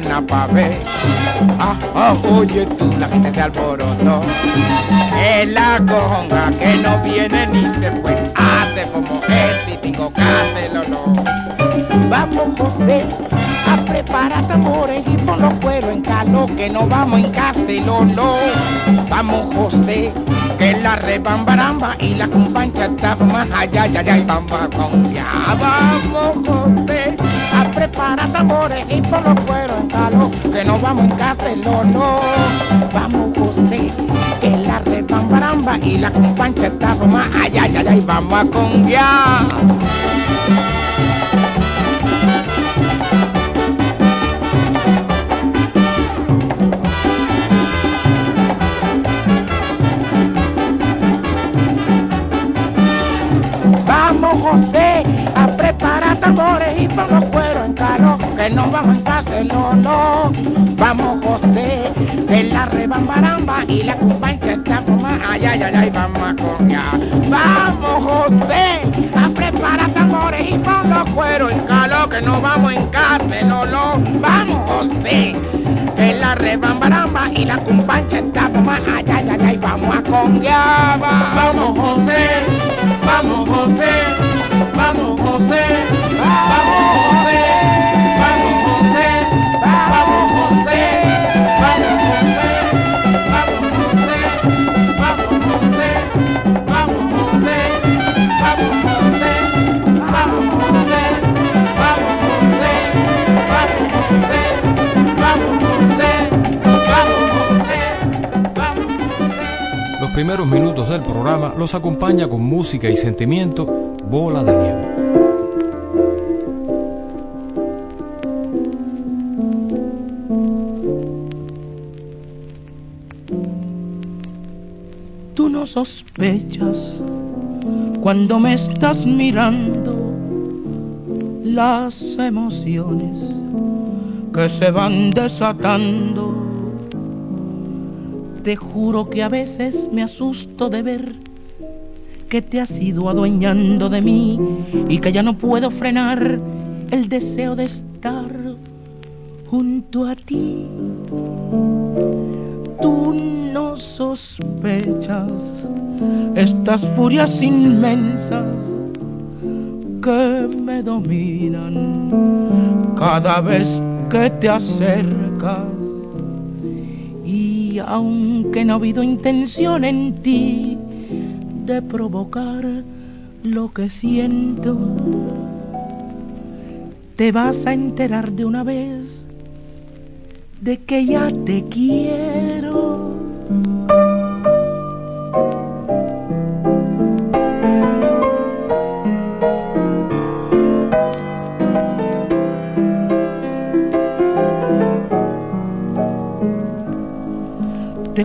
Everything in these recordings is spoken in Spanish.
A la ventana pa' ver. Ah, oye tú, la gente se alborotó. Es la conga que no viene ni se fue. Hace como este y pingo no. Vamos José, a preparar tambores y pon los cueros en calor que no vamos en no. Vamos José, que la rebambaramba y la compancha está más allá, ya, ya, y vamos con ya. Vamos José, tambores y pon los cueros en calor que no vamos en no. Vamos José, que la rebambaramba y la compancha está más allá, ya, ya, y vamos a con calor que no vamos en casa no. Vamos José de la rebambaramba y la compancha está como ay ay ay ay vamos a con ya. Vamos José a preparar tambores y por los cueros en calor que no vamos en casa no. Vamos José de la rebambaramba y la compancha está como ay ay ay ay vamos a con. Vamos José. Vamos José, vamos José, vamos José, primeros minutos del programa los acompaña con música y sentimiento Bola de Nieve. Tú no sospechas cuando me estás mirando las emociones que se van desatando. Te juro que a veces me asusto de ver que te has ido adueñando de mí y que ya no puedo frenar el deseo de estar junto a ti. Tú no sospechas estas furias inmensas que me dominan cada vez que te acercas. Aunque no ha habido intención en ti de provocar lo que siento, te vas a enterar de una vez de que ya te quiero.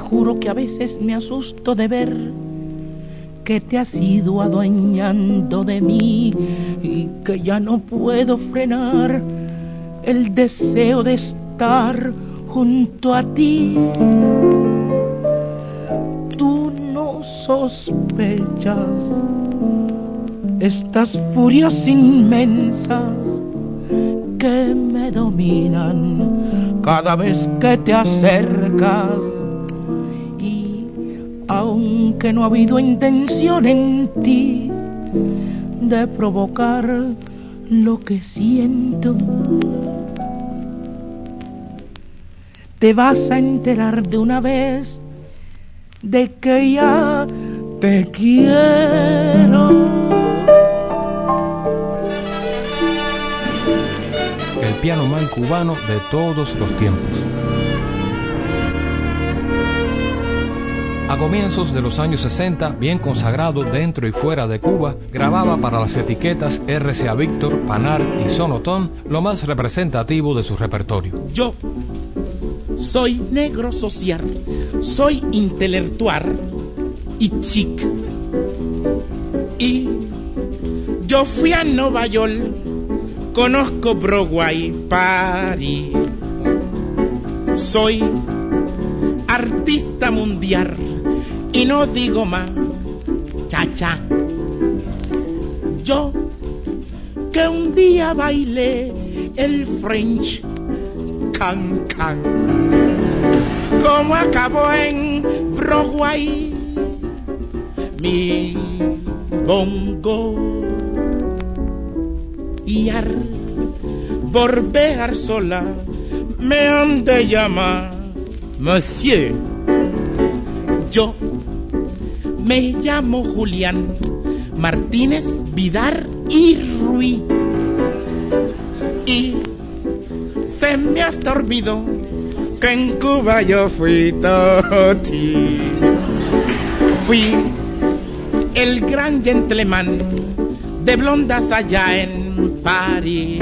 Juro que a veces me asusto de ver que te has ido adueñando de mí y que ya no puedo frenar el deseo de estar junto a ti. Tú no sospechas estas furias inmensas que me dominan cada vez que te acercas aunque no ha habido intención en ti de provocar lo que siento, te vas a enterar de una vez de que ya te quiero. El piano man cubano de todos los tiempos. A comienzos de los años 60, bien consagrado dentro y fuera de Cuba, grababa para las etiquetas RCA Victor, Panar y Sonotón lo más representativo de su repertorio. Yo soy negro social, soy intelectual y chic. Y yo fui a Nueva York, conozco Broadway, París. Soy artista mundial y no digo más, chacha. Yo que un día bailé el French can can, como acabó en Broadway, mi bongo y volver sola me han de llamar Monsieur. Yo me llamo Julián Martínez Vidar y Ruiz. Y se me ha olvidado que en Cuba yo fui toti. Fui el gran gentleman de blondas allá en París.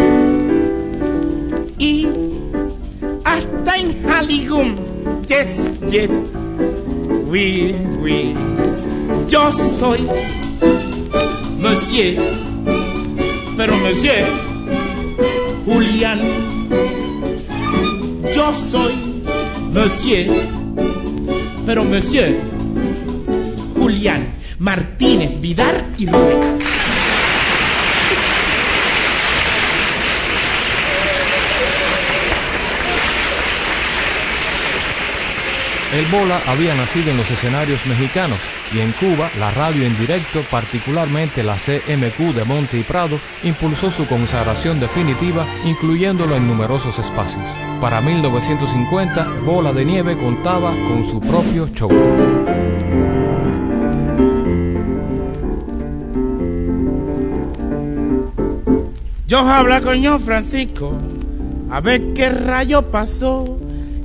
Y hasta en Hollywood, yes, yes, oui, oui. Yo soy Monsieur, pero Monsieur Julián. Yo soy Monsieur, pero Monsieur Julián Martínez Vidar y Rubén. El Bola había nacido en los escenarios mexicanos y en Cuba la radio en directo, particularmente la CMQ de Monte y Prado, impulsó su consagración definitiva incluyéndolo en numerosos espacios. Para 1950, Bola de Nieve contaba con su propio show. Yo habla coño Francisco, a ver qué rayo pasó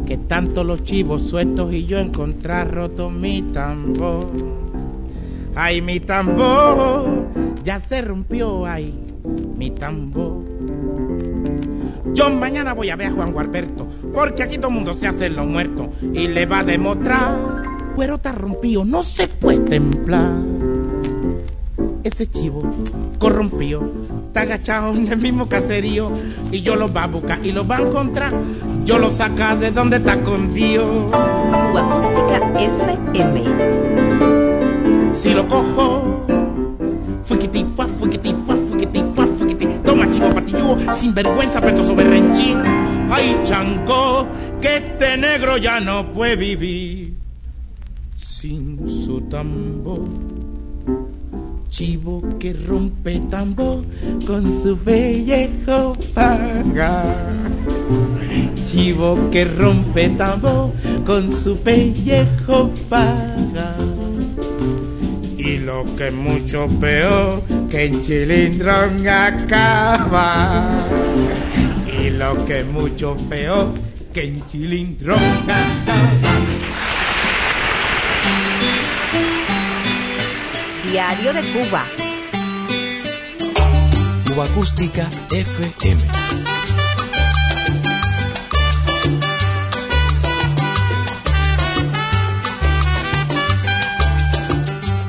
que tanto los chivos sueltos y yo encontrar roto mi tambor. Ay, mi tambor, ya se rompió, ay, mi tambor. Yo mañana voy a ver a Juan Gualberto, porque aquí todo el mundo se hace lo muerto y le va a demostrar. Cuero está rompido, no se puede templar. Ese chivo corrompido está agachado en el mismo caserío y yo lo va a buscar y lo va a encontrar. Yo lo saca de donde está escondido. Cuba Acústica FM. Si lo cojo, fuiquitifua, fuiquitifua, fuiquitifua, fuiquitifua. Toma chivo patilludo, sin vergüenza, sobre berrenchín. Ay, chanco, que este negro ya no puede vivir sin su tambor chivo que rompe tambor con su pellejo paga. Chivo que rompe tambor con su pellejo paga. Y lo que es mucho peor, que en chilindrón acaba. Y lo que es mucho peor, que en chilindrón acaba. Diario de Cuba. Cuba Acústica FM.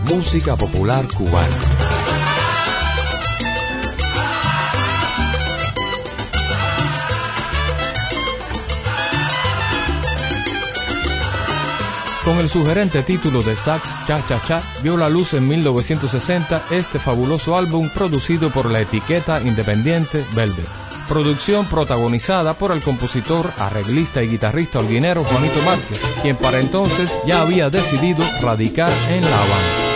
Música popular cubana. Con el sugerente título de Sax Cha Cha Cha, vio la luz en 1960 este fabuloso álbum producido por la etiqueta independiente Velvet. Producción protagonizada por el compositor, arreglista y guitarrista holguinero Juanito Márquez, quien para entonces ya había decidido radicar en La Habana.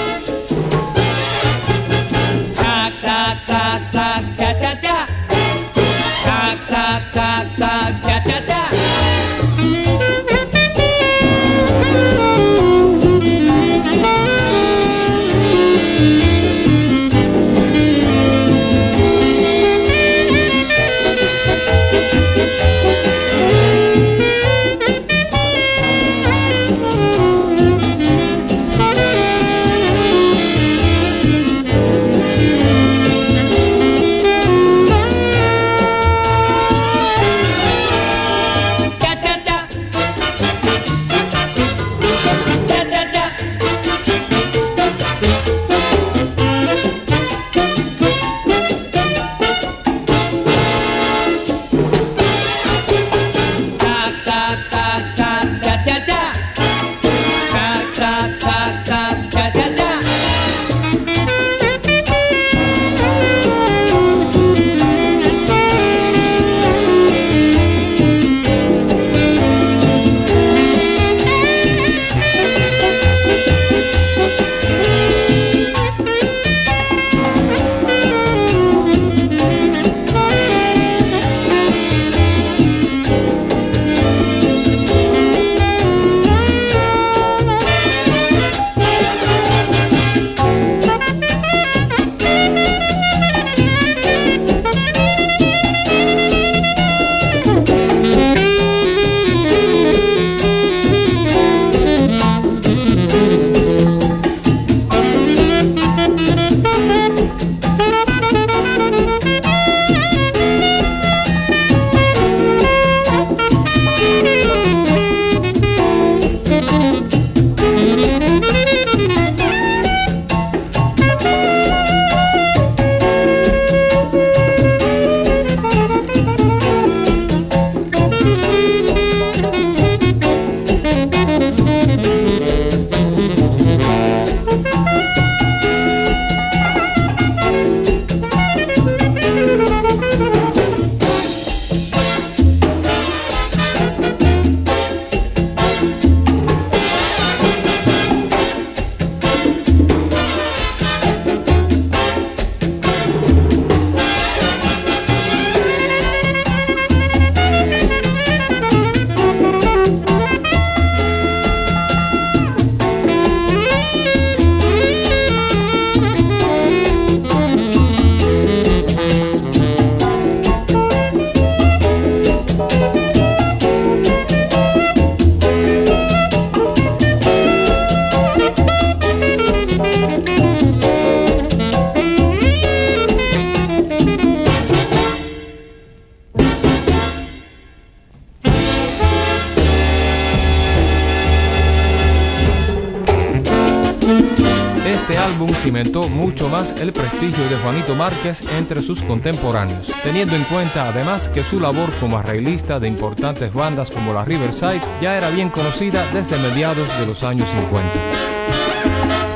Entre sus contemporáneos, teniendo en cuenta además que su labor como arreglista de importantes bandas como la Riverside ya era bien conocida desde mediados de los años 50.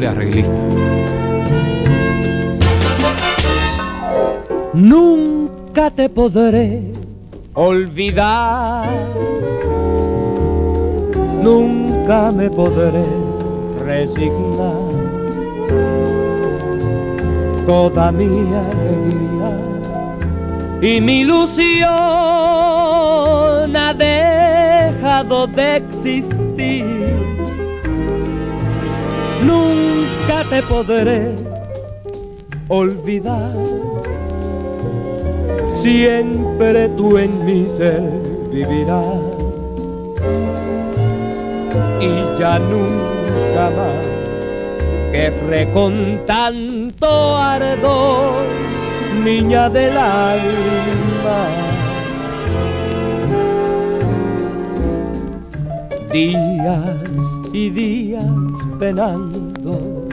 Arreglista. Nunca te podré olvidar, nunca me podré resignar. Toda mi alegría y mi ilusión ha dejado de existir nunca te podré olvidar. Siempre tú en mi ser vivirás y ya nunca más querré con tanto ardor, niña del alma. Días y días penando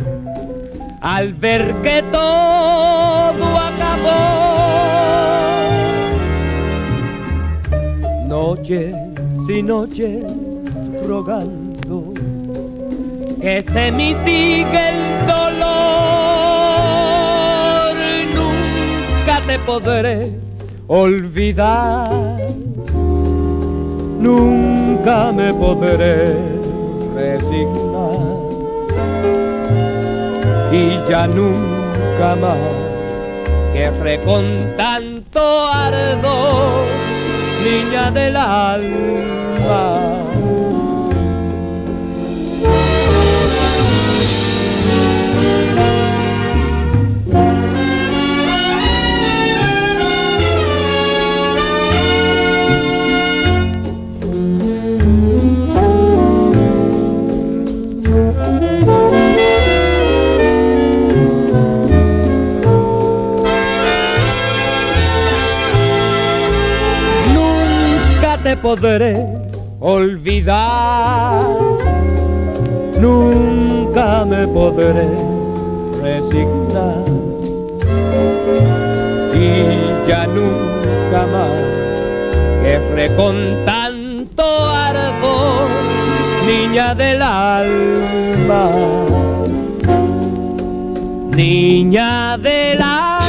al ver que todo acabó. Noches y noches rogando que se mitigue el dolor. Nunca te podré olvidar, nunca me podré resignar y ya nunca más querré con tanto ardor, niña del alma. Podré olvidar, nunca me podré resignar y ya nunca más querré con tanto ardor, niña del alma, niña del alma.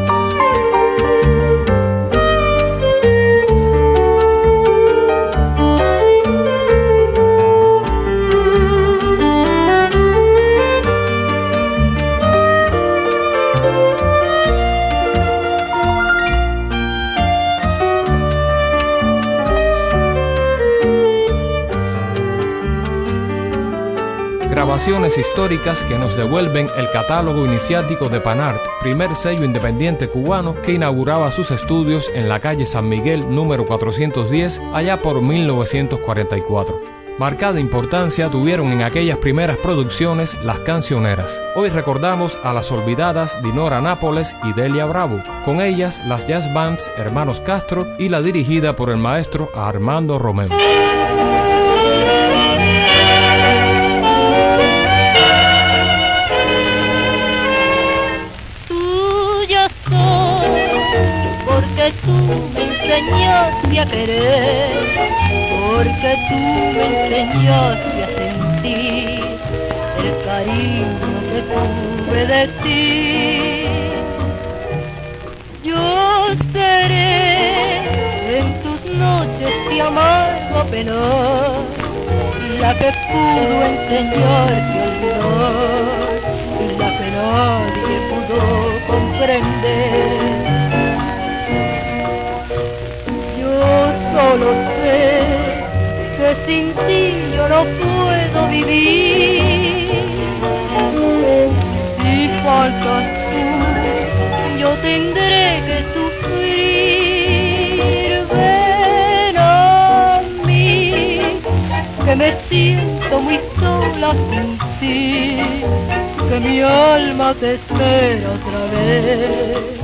Grabaciones históricas que nos devuelven el catálogo iniciático de Panart, primer sello independiente cubano que inauguraba sus estudios en la calle San Miguel número 410 allá por 1944. Marcada importancia tuvieron en aquellas primeras producciones las cancioneras. Hoy recordamos a las olvidadas Dinora Nápoles y Delia Bravo, con ellas las jazz bands Hermanos Castro y la dirigida por el maestro Armando Romeo. Querer, porque tú me enseñaste a sentir el cariño que tuve de ti. Yo seré en tus noches de amargo penor, la que pudo enseñarte a olvidar y la que nadie pudo comprender. Solo sé que sin ti yo no puedo vivir. Si faltas tú, yo tendré que sufrir. Ven a mí, que me siento muy sola sin ti, que mi alma te espera otra vez.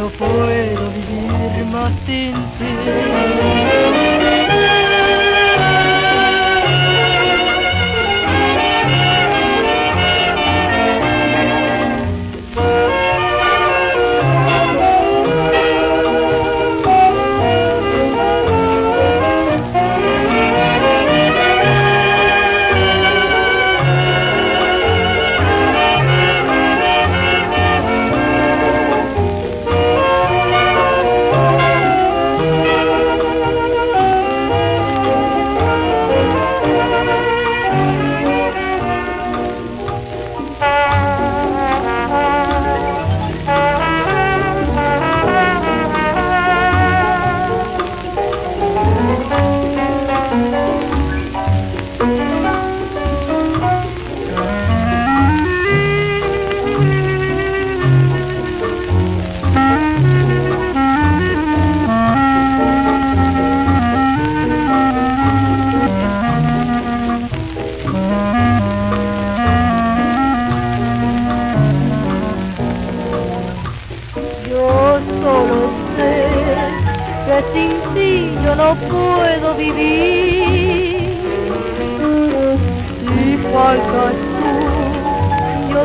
No puedo vivir más sin Yo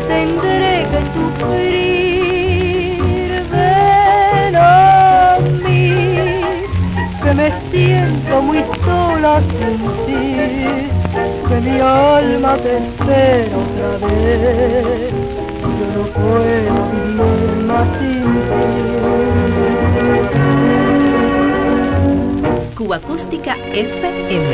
tendré que sufrir. Ven a mí, que me siento muy sola sin ti, que mi alma te espera otra vez. Yo no puedo vivir más sin ti. Cuba Acústica FM.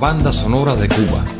Banda sonora de Cuba.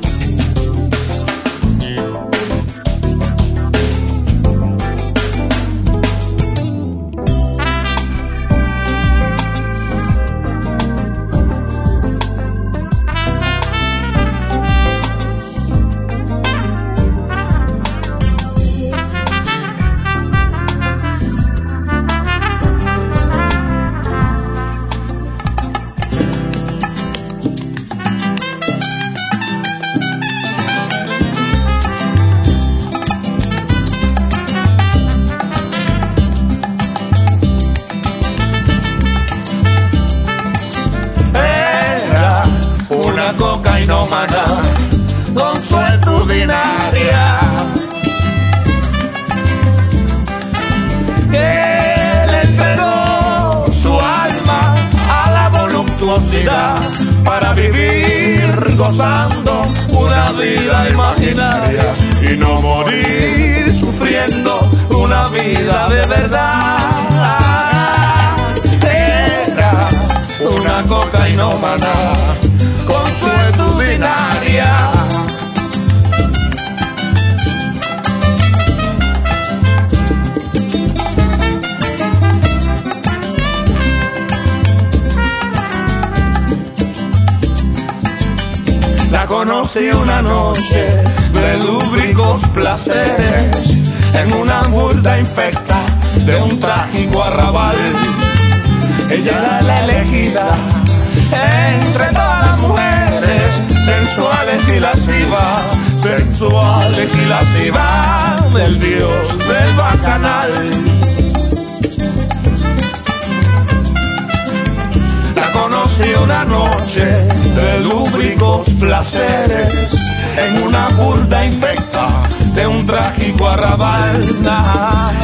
Cocainómana consuetudinaria. La conocí una noche de lúbricos placeres en una burda infecta de un trágico arrabal. Ella era la elegida entre todas las mujeres sensuales y lascivas, sensuales y lascivas del dios del bacanal. La conocí una noche de lúbricos placeres en una burda infecta de un trágico arrabal.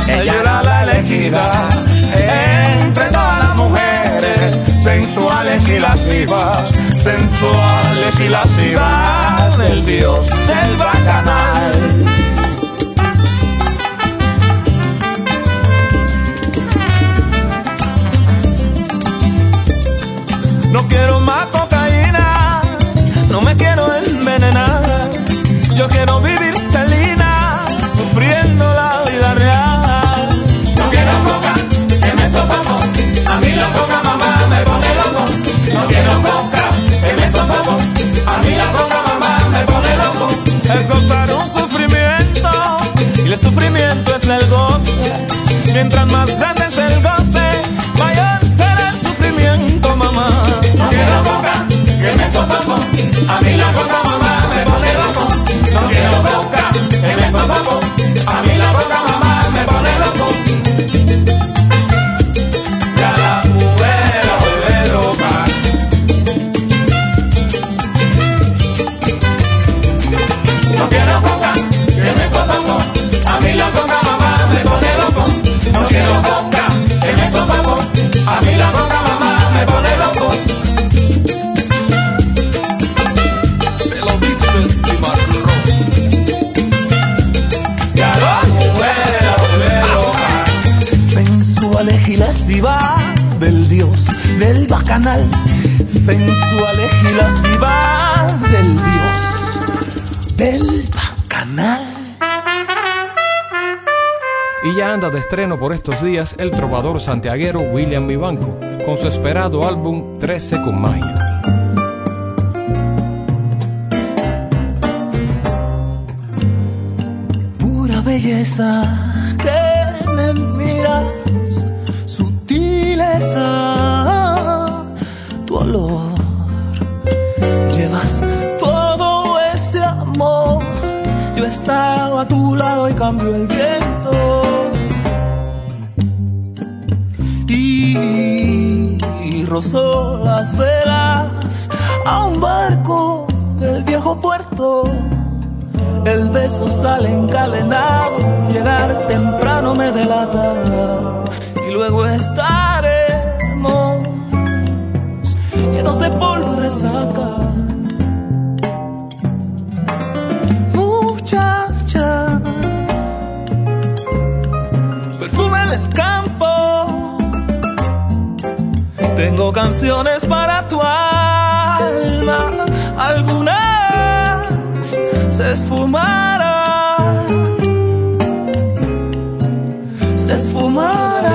Ella era la elegida entre todas las mujeres sensuales y lascivas, sensuales y lascivas del dios del bacanal. No quiero más cocaína, no me quiero envenenar. Yo quiero vivir A mí la coca mamá me pone loco. Es gozar un sufrimiento y el sufrimiento es el goce. Mientras más grande es el goce, mayor será el sufrimiento, mamá. No quiero coca, que me sofoco. A mí la coca por estos días el trovador santiaguero William Vivanco, con su esperado álbum 13 con magia. Rozó las velas a un barco del viejo puerto. El beso sale encadenado, llegar temprano me delata y luego estaremos llenos de polvo y resaca. Tengo canciones para tu alma, algunas se esfumarán, se esfumarán.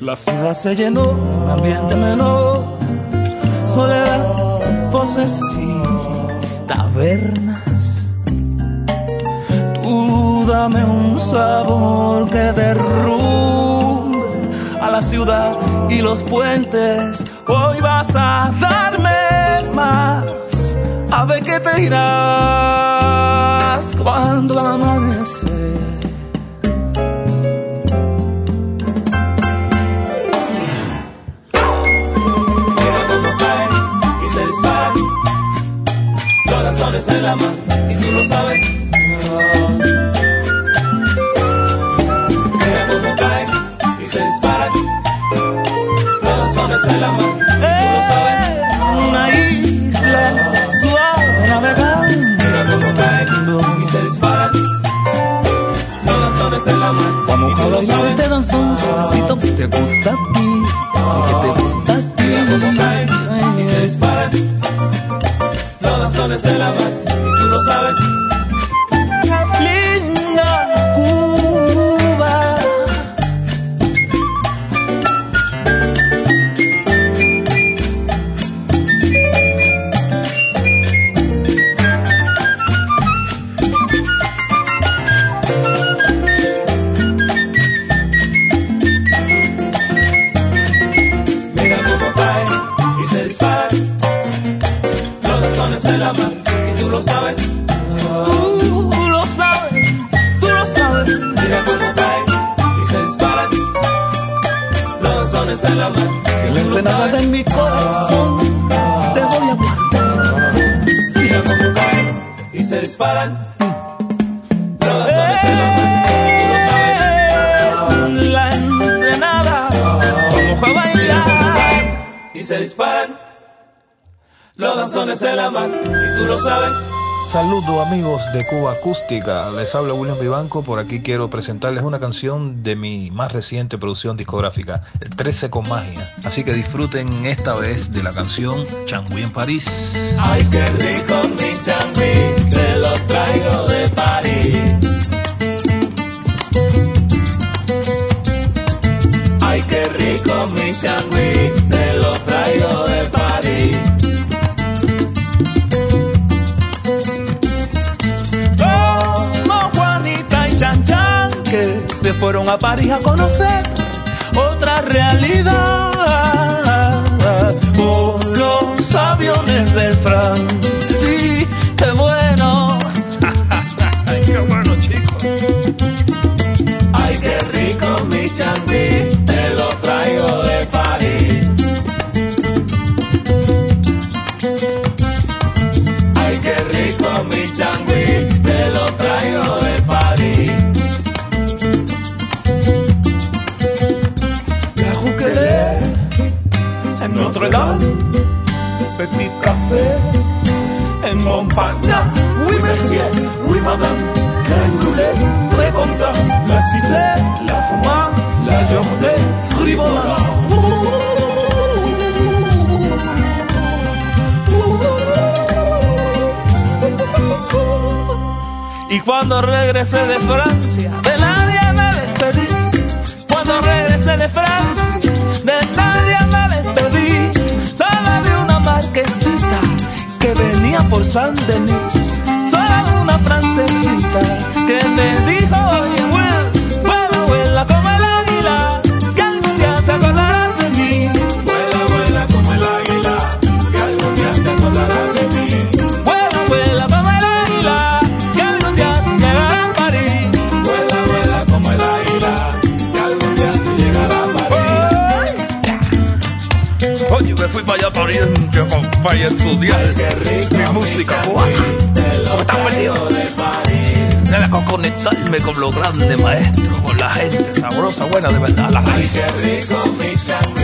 La ciudad se llenó, ambiente menor, soledad posesiva, tabernas. Tú dame un sabor que derrumbe a la ciudad y los puentes. Hoy vas a darme más. A ver qué te irás cuando amanece. Mira cómo cae y se dispara. Son en la mano y tú lo sabes. La mano y tú lo sabes. Una isla suave navegando. Mira cómo cae y se dispara. Todas son en la mano. Vamos a bailar este danzón suavecito que te gusta a ti. Que te gusta a ti. Mira cómo cae y se dispara. Todas son en la mano y tú lo sabes. La mano. Que la ensenada de mi corazón te voy a guardar. Mira cómo cae y se disparan. Los danzones en la tú lo sabes. La ensenada como fue a bailar y se disparan los danzones en la mano y tú lo sabes. Saludos amigos de Cuba Acústica, les habla William Vivanco, por aquí quiero presentarles una canción de mi más reciente producción discográfica, el 13 con magia. Así que disfruten esta vez de la canción Changui en París. Ay, qué rico mi changui, te lo traigo de París. Ay, qué rico mi changui, te lo traigo de París. Fueron a París a conocer otra realidad. Por los aviones del Fran. Petit Café, en Montparnasse, oui monsieur, oui madame, Granoulet, très content, la cité, la fumée, la journée, frivola. Y cuando regresé de Francia, de por San Denis. Para estudiar mi música cubana. Porque estaba perdido. Tenía que conectarme con los grandes maestros, con la gente sabrosa, buena de verdad, la raíz. Tu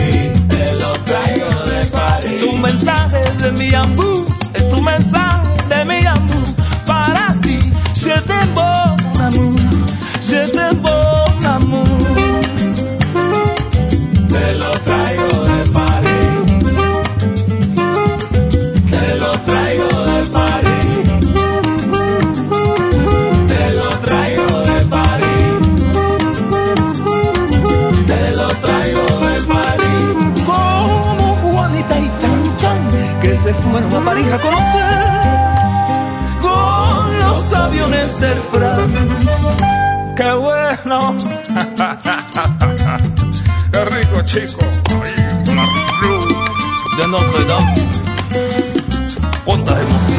no quedamos. ¿Cuántas emociones?